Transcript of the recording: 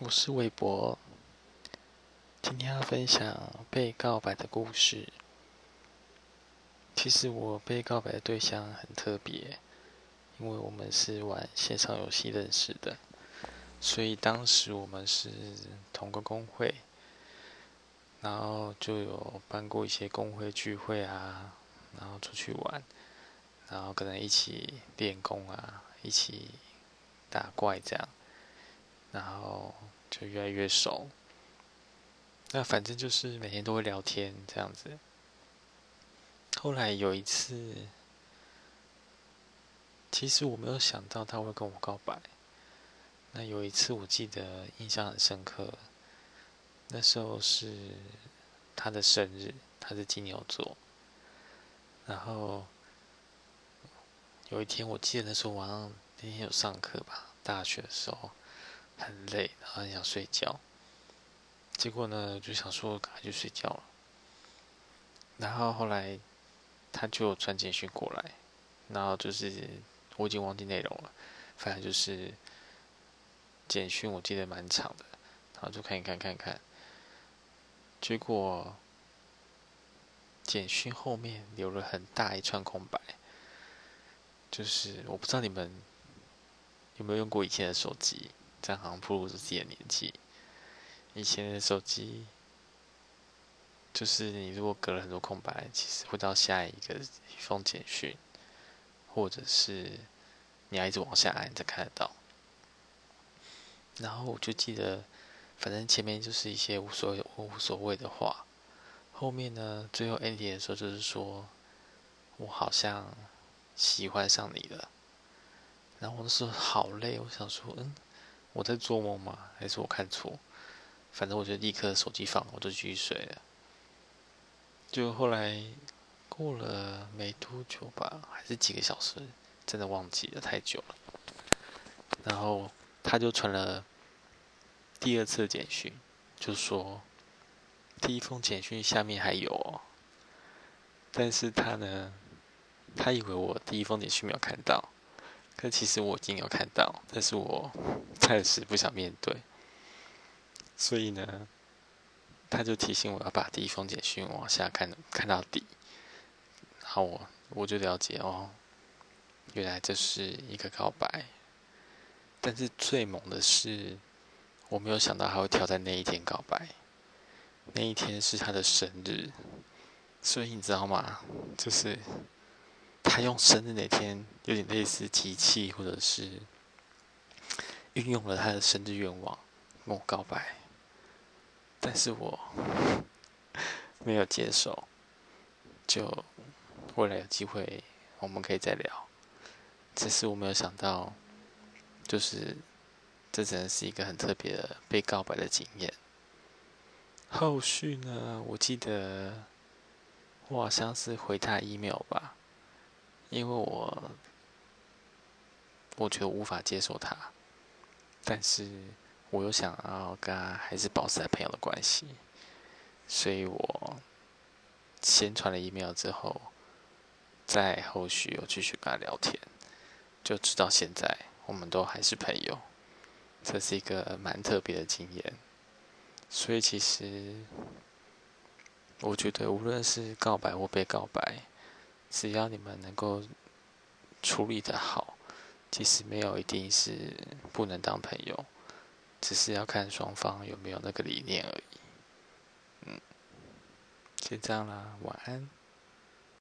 我是韦博，今天要分享被告白的故事。其实我被告白的对象很特别，因为我们是玩线上游戏认识的，所以当时我们是同个工会，然后就有办过一些工会聚会啊，然后出去玩，然后可能一起练功啊，一起打怪这样。然后就越来越熟，那反正就是每天都会聊天这样子。后来有一次，其实我没有想到他会跟我告白。那有一次我记得印象很深刻，那时候是他的生日，他是金牛座。然后有一天我记得那时候晚上那天有上课吧，大学的时候。很累，然后很想睡觉。结果呢，就想说赶快去睡觉了。然后后来，他就传简讯过来，然后就是我已经忘记内容了，反正就是简讯，我记得蛮长的。然后就看一看，看看。结果简讯后面留了很大一串空白，就是我不知道你们有没有用过以前的手机。这样好像暴露自己的年纪。以前的手机，就是你如果隔了很多空白，其实会到下一个一封简讯，或者是你要一直往下按才看得到。然后我就记得，反正前面就是一些无所谓、无所谓的话，后面呢，最后 ending 的时候就是说，我好像喜欢上你了。然后我那时候好累，我想说，嗯。我在做梦吗？还是我看错？反正我就立刻手机放，我就继续睡了。就后来过了没多久吧，还是几个小时，真的忘记了太久了。然后他就传了第二次简讯，就说第一封简讯下面还有，哦，但是他呢，他以为我第一封简讯没有看到。可其实我已经有看到，但是我 暂时不想面对，所以呢，他就提醒我要把第一封简讯往下看，看到底，然后我我就了解哦，原来这是一个告白，但是最猛的是，我没有想到他会挑在那一天告白，那一天是他的生日，所以你知道吗？就是。他用生日那天有点类似机器，或者是运用了他的生日愿望跟我告白，但是我没有接受。就未来有机会我们可以再聊。只是我没有想到，就是这真的是一个很特别的被告白的经验。后续呢？我记得我好像是回他 email 吧。因为我我觉得无法接受他，但是我又想要跟他还是保持朋友的关系，所以我先传了 email 之后，再后续又继续跟他聊天，就直到现在我们都还是朋友，这是一个蛮特别的经验。所以其实我觉得无论是告白或被告白。只要你们能够处理的好，其实没有一定是不能当朋友，只是要看双方有没有那个理念而已。嗯，就这样啦，晚安。